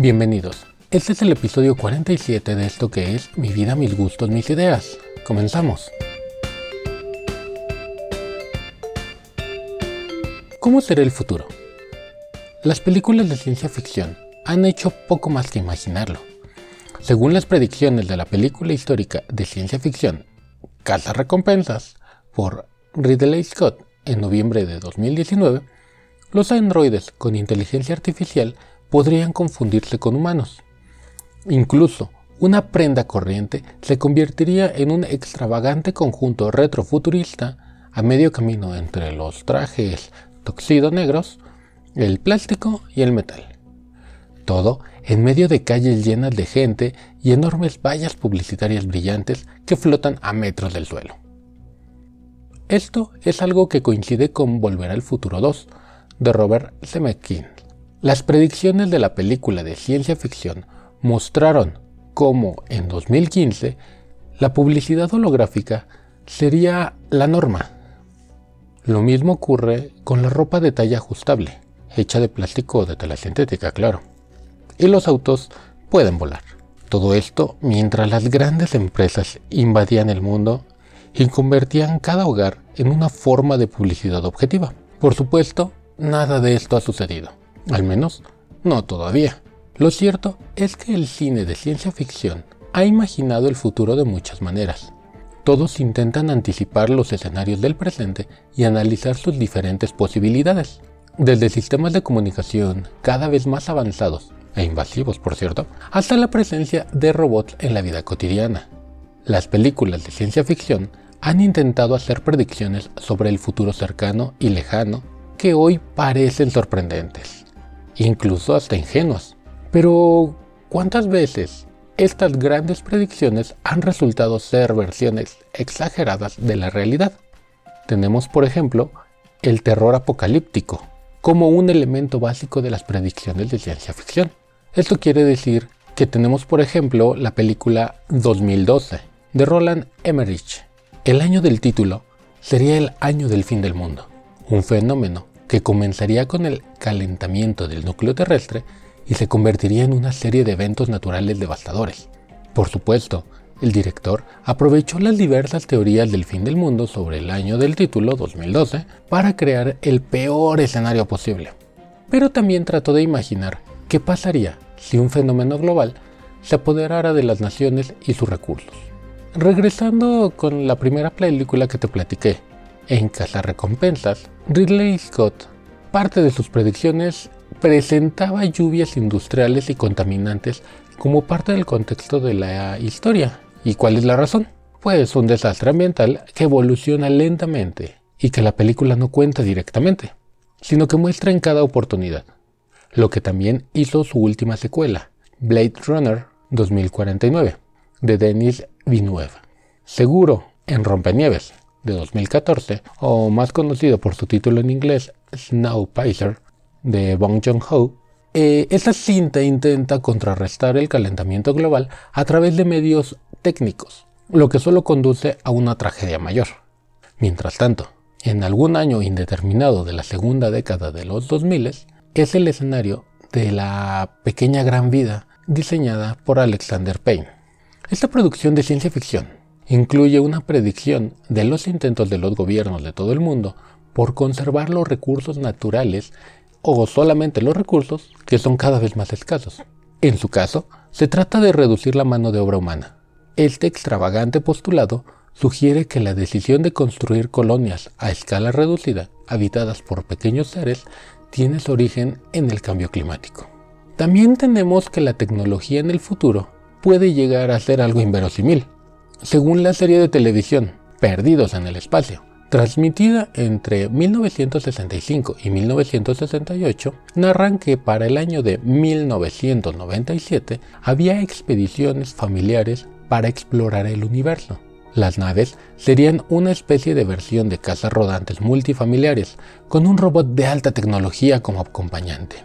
Bienvenidos. Este es el episodio 47 de esto que es Mi vida, mis gustos, mis ideas. Comenzamos. ¿Cómo será el futuro? Las películas de ciencia ficción han hecho poco más que imaginarlo. Según las predicciones de la película histórica de ciencia ficción Casa Recompensas por Ridley Scott en noviembre de 2019, los androides con inteligencia artificial podrían confundirse con humanos. Incluso, una prenda corriente se convertiría en un extravagante conjunto retrofuturista a medio camino entre los trajes toxido negros, el plástico y el metal. Todo en medio de calles llenas de gente y enormes vallas publicitarias brillantes que flotan a metros del suelo. Esto es algo que coincide con Volver al Futuro 2, de Robert Zemeckis. Las predicciones de la película de ciencia ficción mostraron cómo en 2015 la publicidad holográfica sería la norma. Lo mismo ocurre con la ropa de talla ajustable, hecha de plástico o de tela sintética, claro. Y los autos pueden volar. Todo esto mientras las grandes empresas invadían el mundo y convertían cada hogar en una forma de publicidad objetiva. Por supuesto, nada de esto ha sucedido. Al menos, no todavía. Lo cierto es que el cine de ciencia ficción ha imaginado el futuro de muchas maneras. Todos intentan anticipar los escenarios del presente y analizar sus diferentes posibilidades, desde sistemas de comunicación cada vez más avanzados e invasivos, por cierto, hasta la presencia de robots en la vida cotidiana. Las películas de ciencia ficción han intentado hacer predicciones sobre el futuro cercano y lejano que hoy parecen sorprendentes incluso hasta ingenuas. Pero, ¿cuántas veces estas grandes predicciones han resultado ser versiones exageradas de la realidad? Tenemos, por ejemplo, el terror apocalíptico como un elemento básico de las predicciones de ciencia ficción. Esto quiere decir que tenemos, por ejemplo, la película 2012 de Roland Emmerich. El año del título sería el año del fin del mundo, un fenómeno que comenzaría con el calentamiento del núcleo terrestre y se convertiría en una serie de eventos naturales devastadores. Por supuesto, el director aprovechó las diversas teorías del fin del mundo sobre el año del título 2012 para crear el peor escenario posible. Pero también trató de imaginar qué pasaría si un fenómeno global se apoderara de las naciones y sus recursos. Regresando con la primera película que te platiqué, en Recompensas, Ridley Scott, parte de sus predicciones, presentaba lluvias industriales y contaminantes como parte del contexto de la historia. ¿Y cuál es la razón? Pues un desastre ambiental que evoluciona lentamente y que la película no cuenta directamente, sino que muestra en cada oportunidad. Lo que también hizo su última secuela, Blade Runner 2049, de Denis Villeneuve. Seguro en Rompenieves, de 2014, o más conocido por su título en inglés Snowpiercer de Bong Joon-ho, eh, cinta intenta contrarrestar el calentamiento global a través de medios técnicos, lo que solo conduce a una tragedia mayor. Mientras tanto, en algún año indeterminado de la segunda década de los 2000 es el escenario de la pequeña gran vida diseñada por Alexander Payne. Esta producción de ciencia ficción incluye una predicción de los intentos de los gobiernos de todo el mundo por conservar los recursos naturales o solamente los recursos que son cada vez más escasos. En su caso, se trata de reducir la mano de obra humana. Este extravagante postulado sugiere que la decisión de construir colonias a escala reducida, habitadas por pequeños seres, tiene su origen en el cambio climático. También tenemos que la tecnología en el futuro puede llegar a ser algo inverosímil, según la serie de televisión Perdidos en el Espacio, transmitida entre 1965 y 1968, narran que para el año de 1997 había expediciones familiares para explorar el universo. Las naves serían una especie de versión de casas rodantes multifamiliares, con un robot de alta tecnología como acompañante.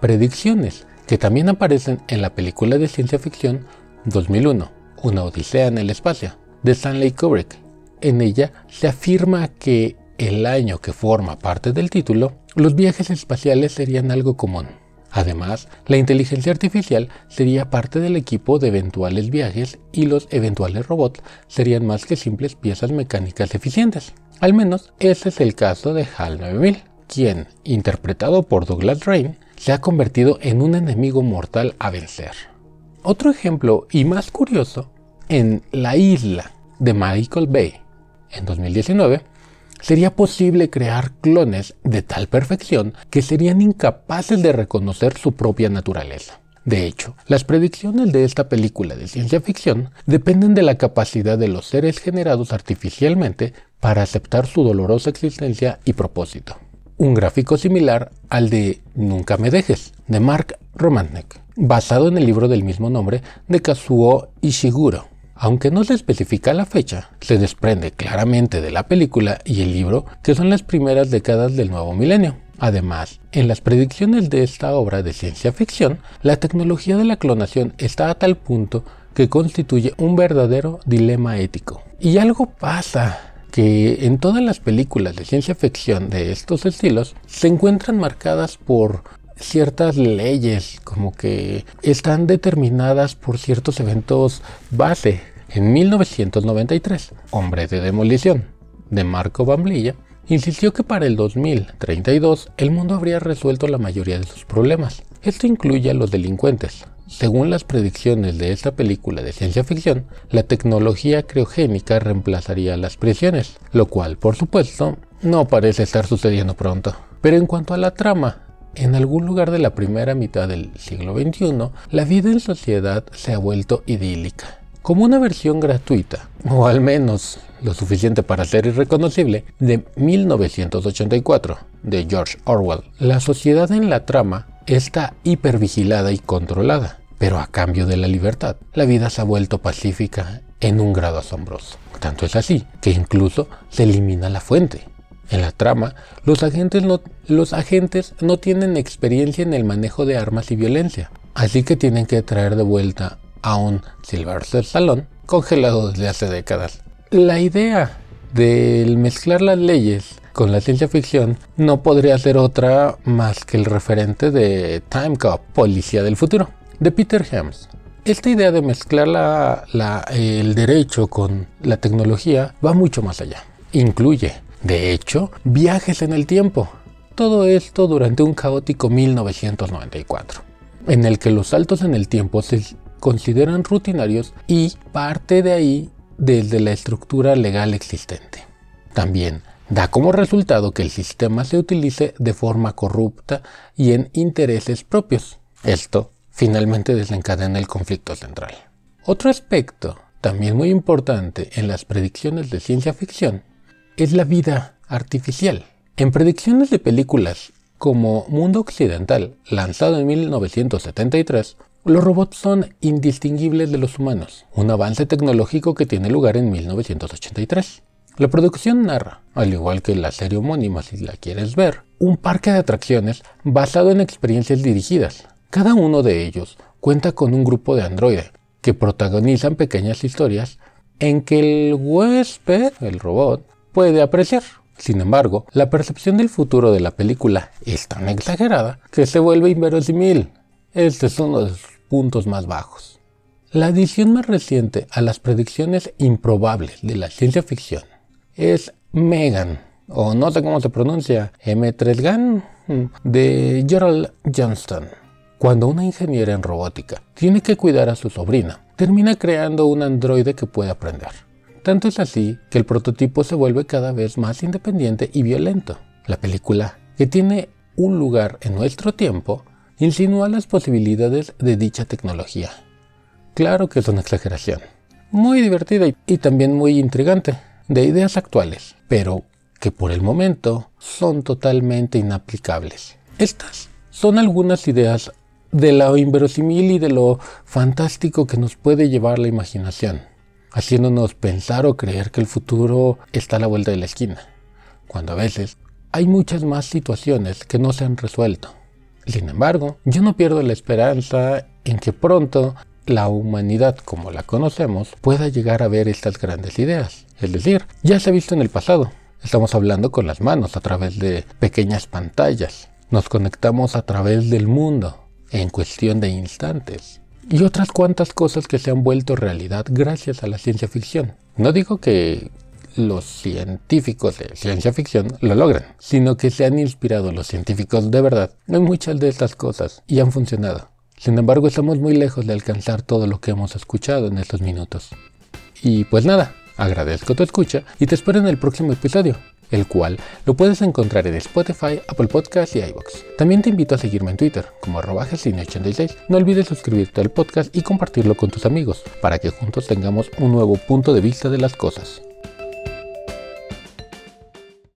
Predicciones que también aparecen en la película de ciencia ficción 2001, una Odisea en el espacio, de Stanley Kubrick. En ella se afirma que el año que forma parte del título, los viajes espaciales serían algo común. Además, la inteligencia artificial sería parte del equipo de eventuales viajes y los eventuales robots serían más que simples piezas mecánicas eficientes. Al menos ese es el caso de HAL 9000, quien, interpretado por Douglas Rain, se ha convertido en un enemigo mortal a vencer. Otro ejemplo y más curioso, en La isla de Michael Bay, en 2019, sería posible crear clones de tal perfección que serían incapaces de reconocer su propia naturaleza. De hecho, las predicciones de esta película de ciencia ficción dependen de la capacidad de los seres generados artificialmente para aceptar su dolorosa existencia y propósito. Un gráfico similar al de Nunca me dejes, de Mark Romanek, basado en el libro del mismo nombre de Kazuo Ishiguro. Aunque no se especifica la fecha, se desprende claramente de la película y el libro que son las primeras décadas del nuevo milenio. Además, en las predicciones de esta obra de ciencia ficción, la tecnología de la clonación está a tal punto que constituye un verdadero dilema ético. Y algo pasa que en todas las películas de ciencia ficción de estos estilos se encuentran marcadas por ciertas leyes, como que están determinadas por ciertos eventos base en 1993, Hombre de Demolición, de Marco Bamblilla, insistió que para el 2032 el mundo habría resuelto la mayoría de sus problemas. Esto incluye a los delincuentes. Según las predicciones de esta película de ciencia ficción, la tecnología criogénica reemplazaría las prisiones, lo cual, por supuesto, no parece estar sucediendo pronto. Pero en cuanto a la trama, en algún lugar de la primera mitad del siglo XXI, la vida en sociedad se ha vuelto idílica como una versión gratuita, o al menos lo suficiente para ser irreconocible, de 1984 de George Orwell. La sociedad en la trama está hipervigilada y controlada, pero a cambio de la libertad, la vida se ha vuelto pacífica en un grado asombroso. Tanto es así que incluso se elimina la fuente. En la trama, los agentes no, los agentes no tienen experiencia en el manejo de armas y violencia, así que tienen que traer de vuelta a un Sylvester Salón congelado desde hace décadas. La idea del mezclar las leyes con la ciencia ficción no podría ser otra más que el referente de Time Cop, Policía del Futuro, de Peter Hems. Esta idea de mezclar el derecho con la tecnología va mucho más allá. Incluye, de hecho, viajes en el tiempo. Todo esto durante un caótico 1994, en el que los saltos en el tiempo se consideran rutinarios y parte de ahí desde la estructura legal existente. También da como resultado que el sistema se utilice de forma corrupta y en intereses propios. Esto finalmente desencadena el conflicto central. Otro aspecto, también muy importante en las predicciones de ciencia ficción, es la vida artificial. En predicciones de películas como Mundo Occidental, lanzado en 1973, los robots son indistinguibles de los humanos, un avance tecnológico que tiene lugar en 1983. La producción narra, al igual que la serie homónima si la quieres ver, un parque de atracciones basado en experiencias dirigidas. Cada uno de ellos cuenta con un grupo de androides que protagonizan pequeñas historias en que el huésped, el robot, puede apreciar. Sin embargo, la percepción del futuro de la película es tan exagerada que se vuelve inverosímil. Este es uno de sus puntos más bajos. La adición más reciente a las predicciones improbables de la ciencia ficción es Megan, o no sé cómo se pronuncia, M3GAN, de Gerald Johnston. Cuando una ingeniera en robótica tiene que cuidar a su sobrina, termina creando un androide que puede aprender. Tanto es así que el prototipo se vuelve cada vez más independiente y violento. La película, que tiene un lugar en nuestro tiempo, insinúa las posibilidades de dicha tecnología. Claro que es una exageración, muy divertida y, también muy intrigante, de ideas actuales, pero que por el momento son totalmente inaplicables. Estas son algunas ideas de lo inverosímil y de lo fantástico que nos puede llevar la imaginación, haciéndonos pensar o creer que el futuro está a la vuelta de la esquina, cuando a veces hay muchas más situaciones que no se han resuelto. Sin embargo, yo no pierdo la esperanza en que pronto la humanidad como la conocemos pueda llegar a ver estas grandes ideas. Es decir, ya se ha visto en el pasado. Estamos hablando con las manos a través de pequeñas pantallas. Nos conectamos a través del mundo. en cuestión de instantes. Y otras cuantas cosas que se han vuelto realidad gracias a la ciencia ficción. No digo que los científicos de ciencia ficción lo logran, sino que se han inspirado los científicos de verdad en muchas de estas cosas y han funcionado. Sin embargo, estamos muy lejos de alcanzar todo lo que hemos escuchado en estos minutos. Y pues nada, agradezco tu escucha y te espero en el próximo episodio, el cual lo puedes encontrar en Spotify, Apple Podcasts y iVoox. También te invito a seguirme en Twitter como arroba 86 No olvides suscribirte al podcast y compartirlo con tus amigos para que juntos tengamos un nuevo punto de vista de las cosas.